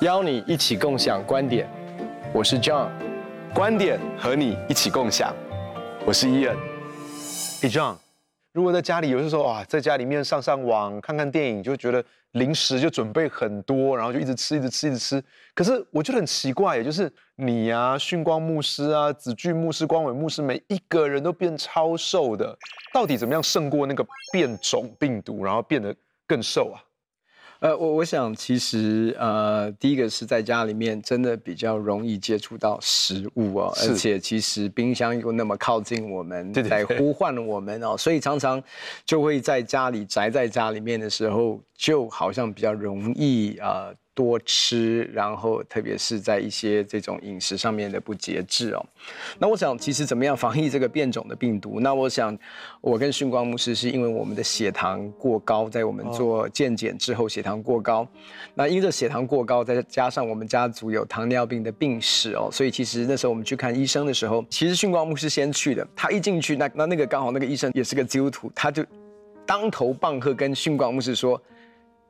邀你一起共享观点，我是 John，观点和你一起共享，我是 Ian。Hey John，如果在家里有些时候啊，在家里面上上网、看看电影，就觉得零食就准备很多，然后就一直吃、一直吃、一直吃。可是我觉得很奇怪，也就是你啊、训光牧师啊、子俊牧师、光伟牧师，每一个人都变超瘦的，到底怎么样胜过那个变种病毒，然后变得更瘦啊？呃，我我想其实呃，第一个是在家里面真的比较容易接触到食物哦，而且其实冰箱又那么靠近我们，在呼唤我们哦，所以常常就会在家里宅在家里面的时候，就好像比较容易呃。多吃，然后特别是在一些这种饮食上面的不节制哦。那我想，其实怎么样防疫这个变种的病毒？那我想，我跟训光牧师是因为我们的血糖过高，在我们做健检之后血糖过高。那因着血糖过高，再加上我们家族有糖尿病的病史哦，所以其实那时候我们去看医生的时候，其实训光牧师先去的。他一进去，那那那个刚好那个医生也是个基督徒，他就当头棒喝，跟训光牧师说。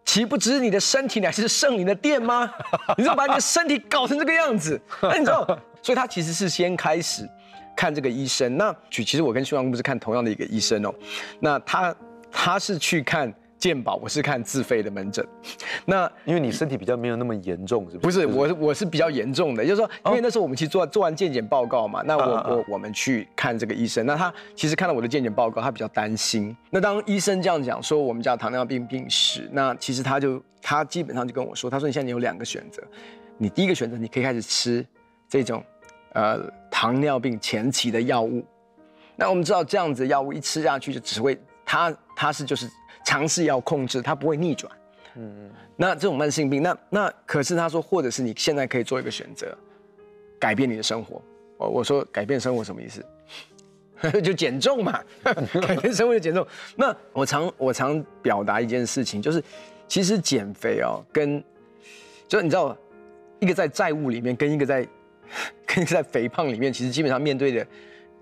岂不知你的身体乃是圣灵的殿吗？你怎么把你的身体搞成这个样子？那 你知道，所以他其实是先开始看这个医生。那举其实我跟徐阳不是看同样的一个医生哦。那他他是去看。健保，我是看自费的门诊，那因为你身体比较没有那么严重，是不是？不是，我我是比较严重的，就是说，因为那时候我们去做做完健检报告嘛，那我我我们去看这个医生，那他其实看到我的健检报告，他比较担心。那当医生这样讲说我们家糖尿病病史，那其实他就他基本上就跟我说，他说你现在你有两个选择，你第一个选择你可以开始吃这种呃糖尿病前期的药物，那我们知道这样子药物一吃下去就只会它它是就是。尝试要控制，它不会逆转。嗯嗯。那这种慢性病，那那可是他说，或者是你现在可以做一个选择，改变你的生活。哦我说改变生活什么意思？就减重嘛。改变生活就减重。那我常我常表达一件事情，就是其实减肥哦，跟就是你知道，一个在债务里面，跟一个在 跟一个在肥胖里面，其实基本上面对的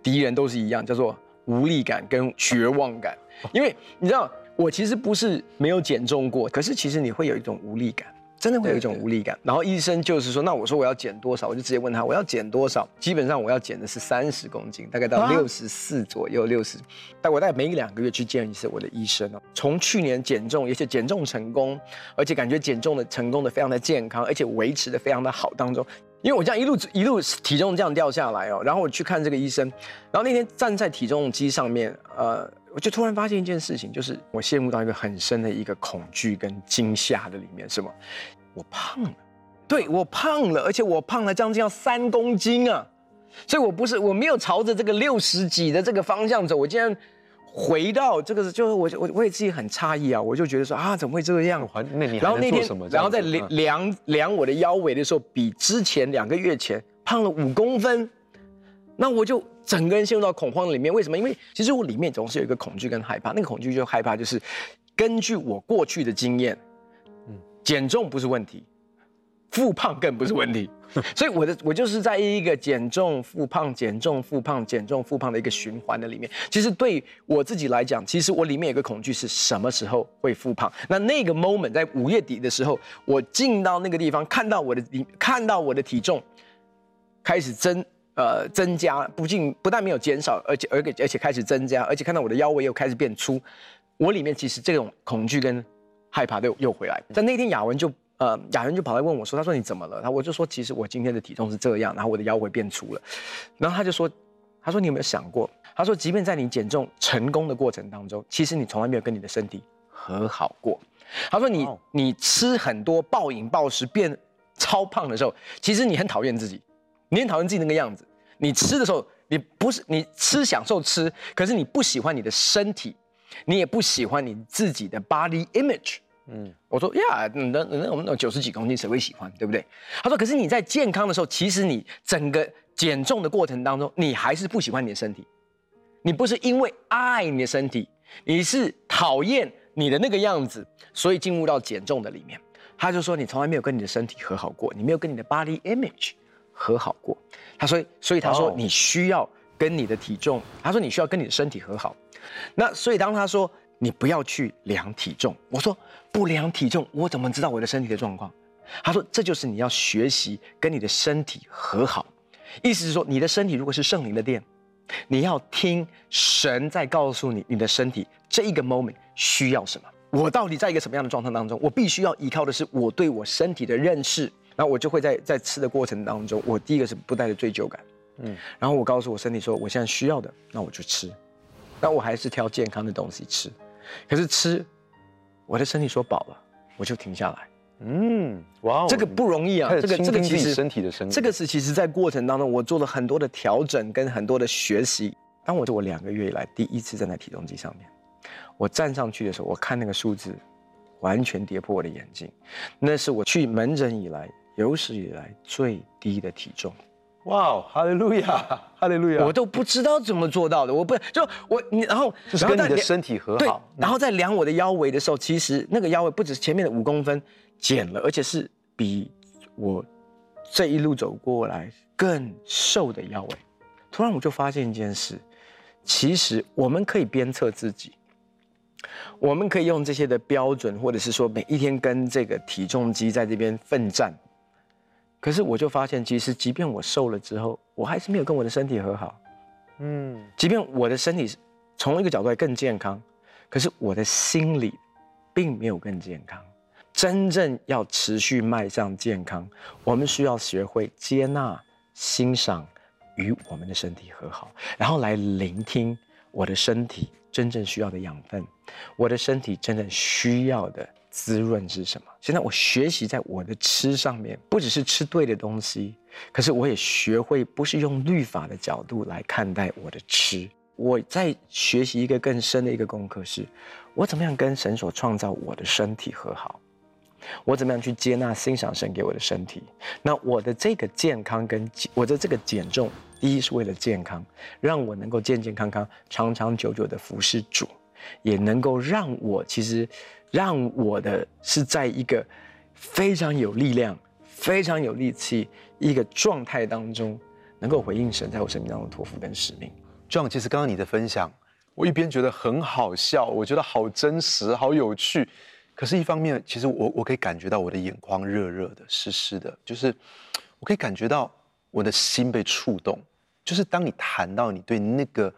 敌人都是一样，叫做无力感跟绝望感。因为你知道。我其实不是没有减重过，可是其实你会有一种无力感，真的会有一种无力感。然后医生就是说，那我说我要减多少，我就直接问他我要减多少。基本上我要减的是三十公斤，大概到六十四左右，六十。但我大概每两个月去见一次我的医生哦。从去年减重，而且减重成功，而且感觉减重的成功的非常的健康，而且维持的非常的好当中，因为我这样一路一路体重这样掉下来哦，然后我去看这个医生，然后那天站在体重机上面，呃。我就突然发现一件事情，就是我陷入到一个很深的一个恐惧跟惊吓的里面，是吗？我胖了，对，我胖了，而且我胖了将近要三公斤啊！所以我不是我没有朝着这个六十几的这个方向走，我竟然回到这个，就是我我我也自己很诧异啊！我就觉得说啊，怎么会这样？那你还能做什么？然后在量量量我的腰围的时候，比之前两个月前胖了五公分，那我就。整个人陷入到恐慌里面，为什么？因为其实我里面总是有一个恐惧跟害怕，那个恐惧就害怕，就是根据我过去的经验，嗯，减重不是问题，复胖更不是问题，所以我的我就是在一个减重复胖、减重复胖、减重复胖的一个循环的里面。其实对我自己来讲，其实我里面有个恐惧是什么时候会复胖？那那个 moment 在五月底的时候，我进到那个地方，看到我的体，看到我的体重开始增。呃，增加不仅不但没有减少，而且而且而且开始增加，而且看到我的腰围又开始变粗，我里面其实这种恐惧跟害怕都又，又回来。但那天雅文就呃雅云就跑来问我说，他说你怎么了？然后我就说其实我今天的体重是这样，然后我的腰围变粗了。然后他就说，他说你有没有想过？他说即便在你减重成功的过程当中，其实你从来没有跟你的身体和好过。他说你你吃很多暴饮暴食变超胖的时候，其实你很讨厌自己。你很讨厌自己那个样子，你吃的时候，你不是你吃享受吃，可是你不喜欢你的身体，你也不喜欢你自己的 body image。嗯，我说呀，那那那我们那九十几公斤谁会喜欢，对不对？他说，可是你在健康的时候，其实你整个减重的过程当中，你还是不喜欢你的身体，你不是因为爱你的身体，你是讨厌你的那个样子，所以进入到减重的里面。他就说，你从来没有跟你的身体和好过，你没有跟你的 body image。和好过，他说，所以他说你需要跟你的体重，他说你需要跟你的身体和好。那所以当他说你不要去量体重，我说不量体重，我怎么知道我的身体的状况？他说这就是你要学习跟你的身体和好，意思是说你的身体如果是圣灵的殿，你要听神在告诉你你的身体这一个 moment 需要什么。我到底在一个什么样的状态当中？我必须要依靠的是我对我身体的认识，然后我就会在在吃的过程当中，我第一个是不带着追究感，嗯，然后我告诉我身体说，我现在需要的，那我就吃，那我还是挑健康的东西吃，可是吃，我的身体说饱了，我就停下来，嗯，哇，哦这个不容易啊，这个这个其实身体的声音，这个是其实在过程当中我做了很多的调整跟很多的学习，当我做我两个月以来第一次站在体重机上面。我站上去的时候，我看那个数字，完全跌破我的眼镜。那是我去门诊以来有史以来最低的体重。哇，哈利路亚，哈利路亚！我都不知道怎么做到的。我不就我你，然后就是跟你的身体和好。对，然后在量我的腰围的时候，其实那个腰围不止前面的五公分减了，而且是比我这一路走过来更瘦的腰围。突然我就发现一件事，其实我们可以鞭策自己。我们可以用这些的标准，或者是说每一天跟这个体重机在这边奋战。可是我就发现，其实即便我瘦了之后，我还是没有跟我的身体和好。嗯，即便我的身体从一个角度来更健康，可是我的心理并没有更健康。真正要持续迈向健康，我们需要学会接纳、欣赏与我们的身体和好，然后来聆听我的身体。真正需要的养分，我的身体真正需要的滋润是什么？现在我学习在我的吃上面，不只是吃对的东西，可是我也学会不是用律法的角度来看待我的吃。我在学习一个更深的一个功课是，我怎么样跟神所创造我的身体和好？我怎么样去接纳、欣赏神给我的身体？那我的这个健康跟我的这个减重，第一是为了健康，让我能够健健康康、长长久久的服侍主，也能够让我其实让我的是在一个非常有力量、非常有力气一个状态当中，能够回应神在我生命当中的托付跟使命。John，其实刚刚你的分享，我一边觉得很好笑，我觉得好真实、好有趣。可是，一方面，其实我我可以感觉到我的眼眶热热的、湿湿的，就是我可以感觉到我的心被触动。就是当你谈到你对那个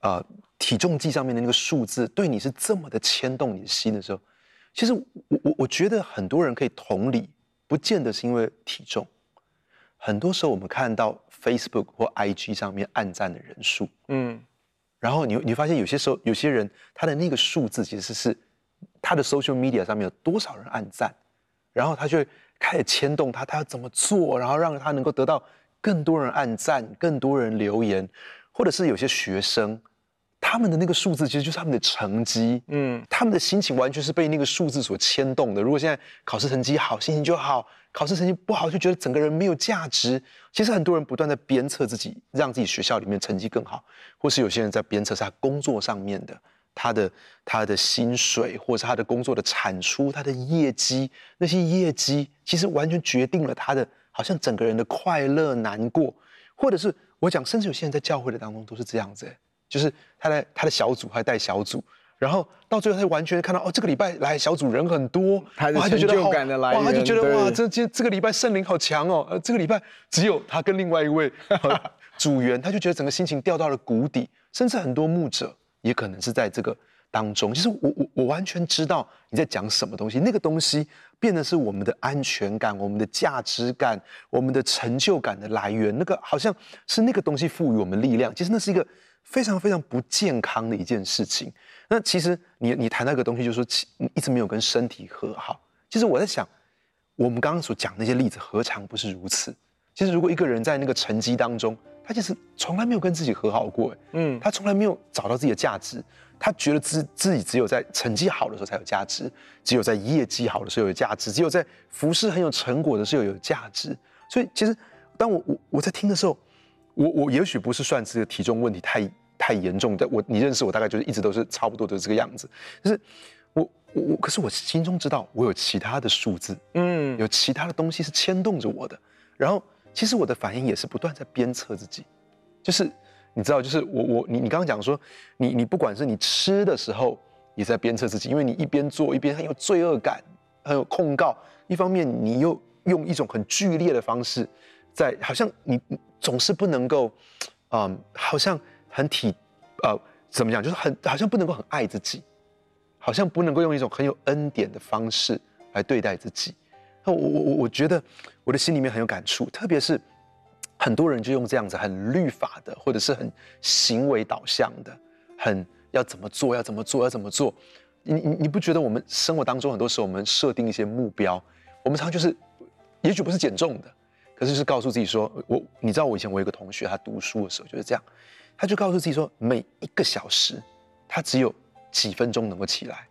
呃体重计上面的那个数字，对你是这么的牵动你的心的时候，其实我我我觉得很多人可以同理，不见得是因为体重。很多时候我们看到 Facebook 或 IG 上面暗赞的人数，嗯，然后你你发现有些时候有些人他的那个数字其实是。他的 social media 上面有多少人暗赞，然后他就开始牵动他，他要怎么做，然后让他能够得到更多人暗赞，更多人留言，或者是有些学生，他们的那个数字其实就是他们的成绩，嗯，他们的心情完全是被那个数字所牵动的。如果现在考试成绩好，心情就好；考试成绩不好，就觉得整个人没有价值。其实很多人不断在鞭策自己，让自己学校里面成绩更好，或是有些人在鞭策是他工作上面的。他的他的薪水，或者是他的工作的产出，他的业绩，那些业绩其实完全决定了他的，好像整个人的快乐、难过，或者是我讲，甚至有些人在教会的当中都是这样子，就是他在他的小组还带小组，然后到最后他就完全看到哦，这个礼拜来小组人很多，他就觉得好，哇，他就觉得哇，这这这个礼拜圣灵好强哦，呃，这个礼拜只有他跟另外一位 组员，他就觉得整个心情掉到了谷底，甚至很多牧者。也可能是在这个当中，其实我我我完全知道你在讲什么东西。那个东西变得是我们的安全感、我们的价值感、我们的成就感的来源。那个好像是那个东西赋予我们力量。其实那是一个非常非常不健康的一件事情。那其实你你谈到一个东西，就是说一直没有跟身体和好。其实我在想，我们刚刚所讲那些例子，何尝不是如此？其实如果一个人在那个成绩当中，他其实从来没有跟自己和好过，嗯，他从来没有找到自己的价值，他觉得自自己只有在成绩好的时候才有价值，只有在业绩好的时候有价值，只有在服饰很有成果的时候有价值。所以其实当我我我在听的时候，我我也许不是算这个体重问题太太严重但，我你认识我大概就是一直都是差不多都是这个样子，就是我我可是我心中知道我有其他的数字，嗯，有其他的东西是牵动着我的，然后。其实我的反应也是不断在鞭策自己，就是你知道，就是我我你你刚刚讲说，你你不管是你吃的时候，也在鞭策自己，因为你一边做一边很有罪恶感，很有控告。一方面你又用一种很剧烈的方式，在好像你总是不能够，嗯，好像很体，呃，怎么讲，就是很好像不能够很爱自己，好像不能够用一种很有恩典的方式来对待自己。那我我我我觉得我的心里面很有感触，特别是。很多人就用这样子很律法的，或者是很行为导向的，很要怎么做，要怎么做，要怎么做。你你你不觉得我们生活当中很多时候我们设定一些目标，我们常常就是，也许不是减重的，可是就是告诉自己说，我你知道我以前我有一个同学，他读书的时候就是这样，他就告诉自己说，每一个小时他只有几分钟能够起来，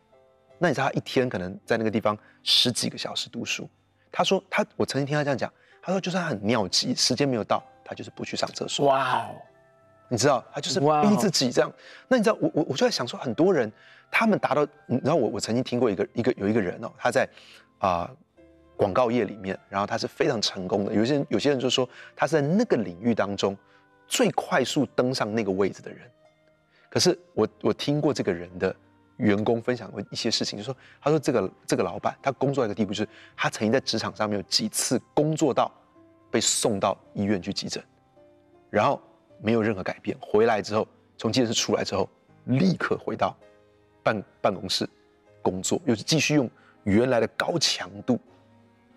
那你知道他一天可能在那个地方十几个小时读书。他说他我曾经听他这样讲。他说：“就算他很尿急，时间没有到，他就是不去上厕所。哇哦，你知道，他就是逼自己这样。那你知道，我我我就在想说，很多人他们达到，你知道，我我曾经听过一个一个有一个人哦，他在啊广告业里面，然后他是非常成功的。有些人有些人就说他是在那个领域当中最快速登上那个位置的人。可是我我听过这个人的。”员工分享过一些事情，就说他说这个这个老板他工作一个地步，就是他曾经在职场上面有几次工作到被送到医院去急诊，然后没有任何改变，回来之后从急诊室出来之后，立刻回到办办公室工作，又是继续用原来的高强度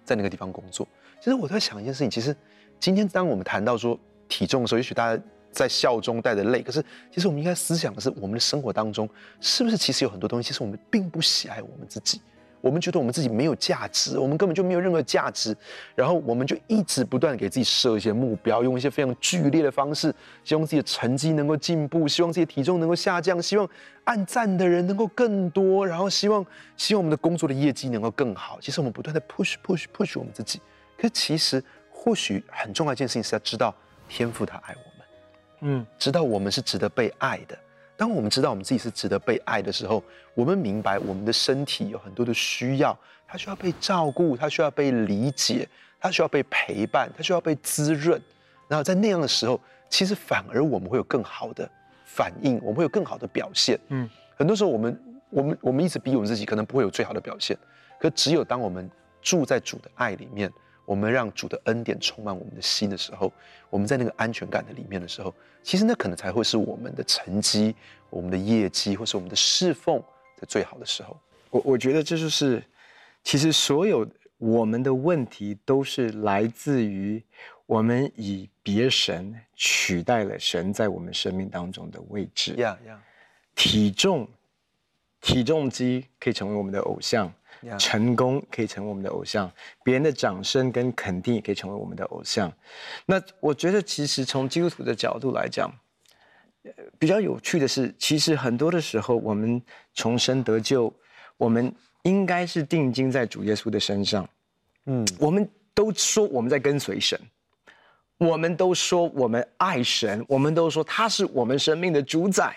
在那个地方工作。其实我在想一件事情，其实今天当我们谈到说体重的时候，也许大家。在笑中带着泪，可是其实我们应该思想的是，我们的生活当中是不是其实有很多东西，其实我们并不喜爱我们自己，我们觉得我们自己没有价值，我们根本就没有任何价值，然后我们就一直不断给自己设一些目标，用一些非常剧烈的方式，希望自己的成绩能够进步，希望自己的体重能够下降，希望按赞的人能够更多，然后希望希望我们的工作的业绩能够更好。其实我们不断的 push push push 我们自己，可是其实或许很重要一件事情是要知道天赋他爱我们。嗯，知道我们是值得被爱的。当我们知道我们自己是值得被爱的时候，我们明白我们的身体有很多的需要，它需要被照顾，它需要被理解，它需要被陪伴，它需要被滋润。然后在那样的时候，其实反而我们会有更好的反应，我们会有更好的表现。嗯，很多时候我们我们我们一直逼我们自己，可能不会有最好的表现。可只有当我们住在主的爱里面。我们让主的恩典充满我们的心的时候，我们在那个安全感的里面的时候，其实那可能才会是我们的成绩、我们的业绩，或是我们的侍奉的最好的时候。我我觉得这就是，其实所有我们的问题都是来自于我们以别神取代了神在我们生命当中的位置。呀呀，体重，体重机可以成为我们的偶像。成功可以成为我们的偶像，别人的掌声跟肯定也可以成为我们的偶像。那我觉得，其实从基督徒的角度来讲，比较有趣的是，其实很多的时候，我们重生得救，我们应该是定睛在主耶稣的身上。嗯，我们都说我们在跟随神，我们都说我们爱神，我们都说他是我们生命的主宰。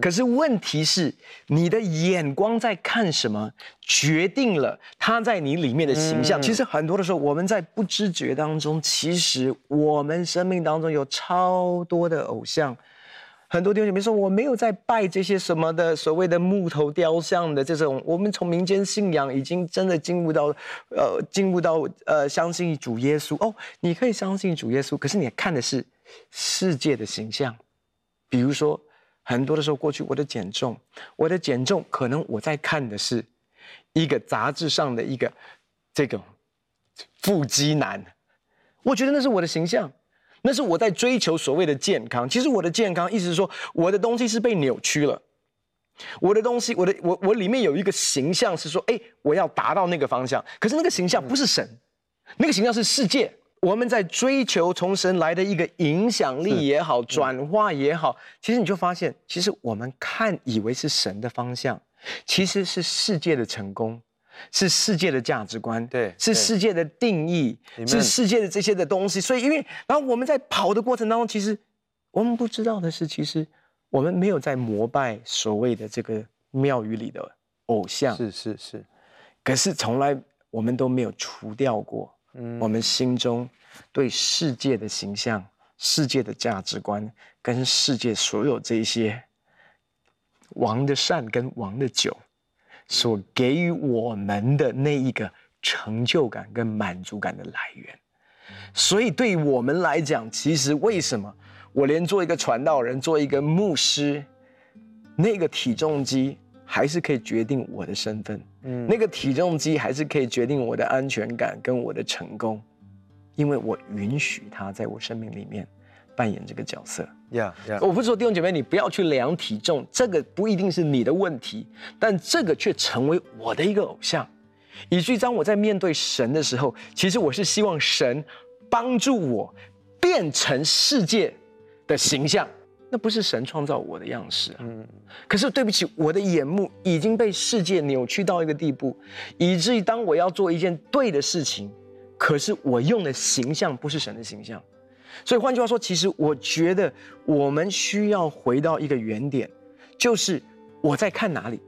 可是问题是，你的眼光在看什么，决定了他在你里面的形象。其实很多的时候，我们在不知觉当中，其实我们生命当中有超多的偶像。很多弟兄姐妹说，我没有在拜这些什么的所谓的木头雕像的这种。我们从民间信仰已经真的进入到，呃，进入到呃，相信主耶稣。哦，你可以相信主耶稣，可是你看的是世界的形象，比如说。很多的时候，过去我的减重，我的减重，可能我在看的是一个杂志上的一个这个腹肌男，我觉得那是我的形象，那是我在追求所谓的健康。其实我的健康，意思是说我的东西是被扭曲了，我的东西，我的我我里面有一个形象是说，哎，我要达到那个方向，可是那个形象不是神，那个形象是世界。我们在追求从神来的一个影响力也好，转化也好，其实你就发现，其实我们看以为是神的方向，其实是世界的成功，是世界的价值观，对，是世界的定义，是世界的这些的东西。所以，因为然后我们在跑的过程当中，其实我们不知道的是，其实我们没有在膜拜所谓的这个庙宇里的偶像，是是是，可是从来我们都没有除掉过。我们心中对世界的形象世界的价值观跟世界所有这些王的善跟王的酒所给予我们的那一个成就感跟满足感的来源。所以对我们来讲，其实为什么我连做一个传道人、做一个牧师，那个体重机还是可以决定我的身份，嗯，那个体重机还是可以决定我的安全感跟我的成功，因为我允许他在我生命里面扮演这个角色。Yeah, yeah. 我不是说弟兄姐妹你不要去量体重，这个不一定是你的问题，但这个却成为我的一个偶像，以至于当我在面对神的时候，其实我是希望神帮助我变成世界的形象。那不是神创造我的样式啊！嗯，可是对不起，我的眼目已经被世界扭曲到一个地步，以至于当我要做一件对的事情，可是我用的形象不是神的形象。所以换句话说，其实我觉得我们需要回到一个原点，就是我在看哪里。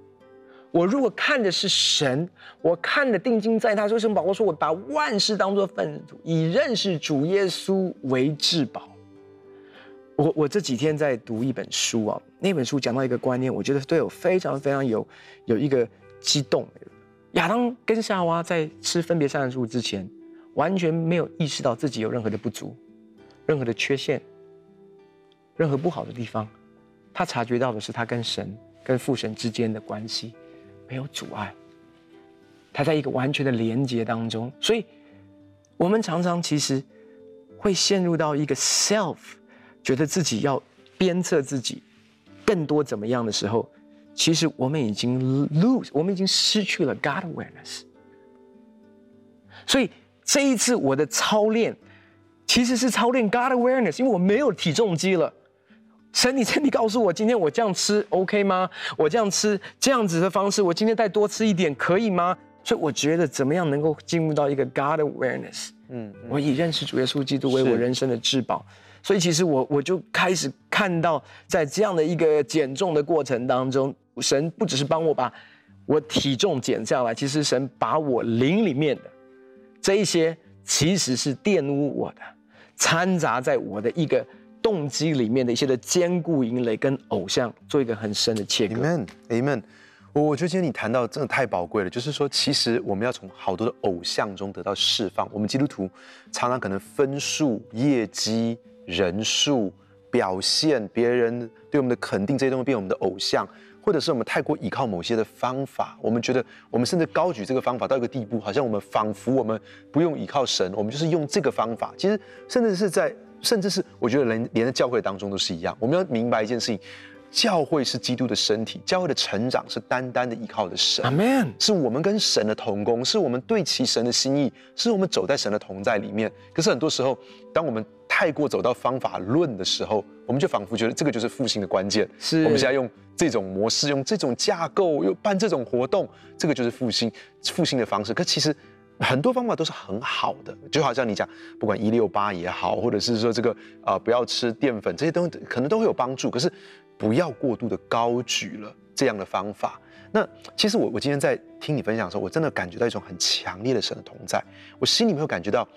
我如果看的是神，我看的定睛在他，为什么保罗说我把万事当作粪土，以认识主耶稣为至宝？我我这几天在读一本书啊，那本书讲到一个观念，我觉得对我非常非常有有一个激动。亚当跟夏娃在吃分别善恶树之前，完全没有意识到自己有任何的不足，任何的缺陷，任何不好的地方。他察觉到的是他跟神、跟父神之间的关系没有阻碍，他在一个完全的连接当中。所以，我们常常其实会陷入到一个 self。觉得自己要鞭策自己更多怎么样的时候，其实我们已经 lose，我们已经失去了 God awareness。所以这一次我的操练其实是操练 God awareness，因为我没有体重机了。神，你你告诉我，今天我这样吃 OK 吗？我这样吃这样子的方式，我今天再多吃一点可以吗？所以我觉得怎么样能够进入到一个 God awareness？嗯，嗯，我以认识主耶稣基督为我人生的至宝。所以其实我我就开始看到，在这样的一个减重的过程当中，神不只是帮我把我体重减下来，其实神把我灵里面的这一些，其实是玷污我的，掺杂在我的一个动机里面的一些的坚固营垒跟偶像做一个很深的切割。Amen，Amen。我我觉得今天你谈到真的太宝贵了，就是说，其实我们要从好多的偶像中得到释放。我们基督徒常常可能分数、业绩。人数、表现、别人对我们的肯定，这些东西变我们的偶像，或者是我们太过依靠某些的方法，我们觉得我们甚至高举这个方法到一个地步，好像我们仿佛我们不用依靠神，我们就是用这个方法。其实，甚至是在，甚至是我觉得连连在教会当中都是一样。我们要明白一件事情。教会是基督的身体，教会的成长是单单的依靠的神。阿门。是我们跟神的同工，是我们对齐神的心意，是我们走在神的同在里面。可是很多时候，当我们太过走到方法论的时候，我们就仿佛觉得这个就是复兴的关键。是，我们现在用这种模式，用这种架构，又办这种活动，这个就是复兴复兴的方式。可其实很多方法都是很好的，就好像你讲，不管一六八也好，或者是说这个啊、呃、不要吃淀粉这些东西，可能都会有帮助。可是。不要过度的高举了这样的方法。那其实我我今天在听你分享的时候，我真的感觉到一种很强烈的神的同在。我心里面有感觉到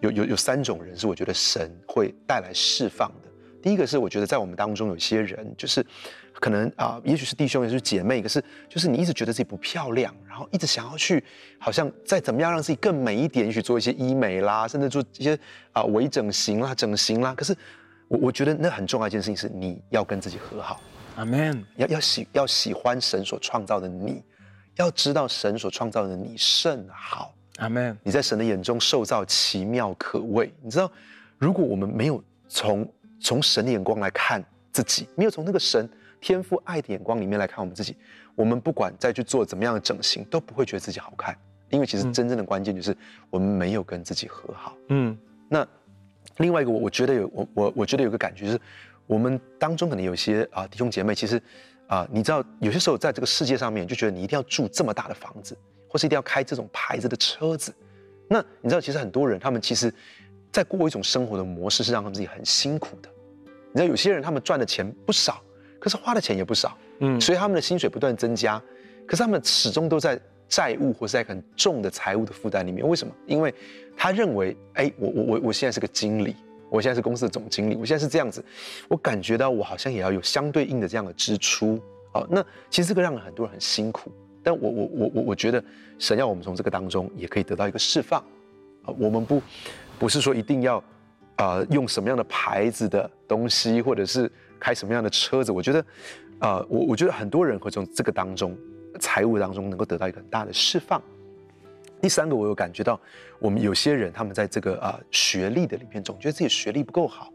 有有有三种人是我觉得神会带来释放的。第一个是我觉得在我们当中有些人就是可能啊、呃，也许是弟兄，也许是姐妹，可是就是你一直觉得自己不漂亮，然后一直想要去好像再怎么样让自己更美一点，也许做一些医美啦，甚至做一些啊、呃、微整形啦、整形啦，可是。我我觉得那很重要一件事情是，你要跟自己和好，阿门。要要喜要喜欢神所创造的你，要知道神所创造的你甚好，阿门。你在神的眼中受造奇妙可畏。你知道，如果我们没有从从神的眼光来看自己，没有从那个神天赋爱的眼光里面来看我们自己，我们不管再去做怎么样的整形，都不会觉得自己好看。因为其实真正的关键就是我们没有跟自己和好。嗯，那。另外一个，我我觉得有我我我觉得有个感觉，就是我们当中可能有些啊弟兄姐妹，其实啊，你知道有些时候在这个世界上面，就觉得你一定要住这么大的房子，或是一定要开这种牌子的车子。那你知道，其实很多人他们其实，在过一种生活的模式，是让他们自己很辛苦的。你知道，有些人他们赚的钱不少，可是花的钱也不少，嗯，所以他们的薪水不断增加，可是他们始终都在。债务或是在很重的财务的负担里面，为什么？因为他认为，哎，我我我我现在是个经理，我现在是公司的总经理，我现在是这样子，我感觉到我好像也要有相对应的这样的支出。好，那其实这个让很多人很辛苦，但我我我我我觉得神要我们从这个当中也可以得到一个释放。啊，我们不不是说一定要啊、用什么样的牌子的东西，或者是开什么样的车子。我觉得、呃，我我觉得很多人会从这个当中财务当中能够得到一个很大的释放。第三个，我有感觉到，我们有些人他们在这个啊、学历的里面，总觉得自己学历不够好。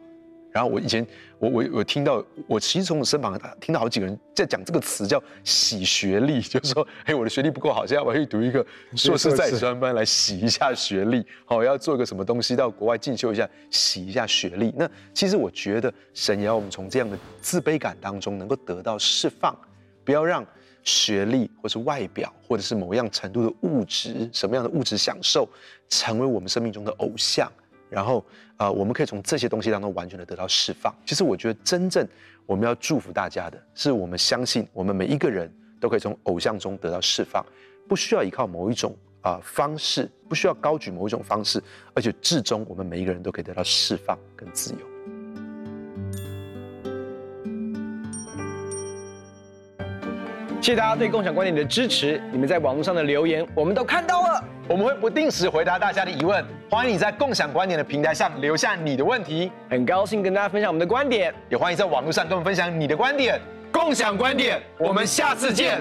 然后我以前我我我听到，我其实从我身旁听到好几个人在讲这个词叫洗学历，就是说，哎，我的学历不够好，现在我要去读一个硕士在专班来洗一下学历，好，要做一个什么东西到国外进修一下，洗一下学历。那其实我觉得神也要我们从这样的自卑感当中能够得到释放，不要让。学历，或是外表，或者是某样程度的物质，什么样的物质享受，成为我们生命中的偶像。然后，呃，我们可以从这些东西当中完全的得到释放。其实，我觉得真正我们要祝福大家的，是我们相信，我们每一个人都可以从偶像中得到释放，不需要依靠某一种啊、方式，不需要高举某一种方式，而且至终我们每一个人都可以得到释放跟自由。谢谢大家对共享观点的支持，你们在网络上的留言我们都看到了，我们会不定时回答大家的疑问，欢迎你在共享观点的平台上留下你的问题，很高兴跟大家分享我们的观点，也欢迎在网络上跟我们分享你的观点，共享观点，我们下次见。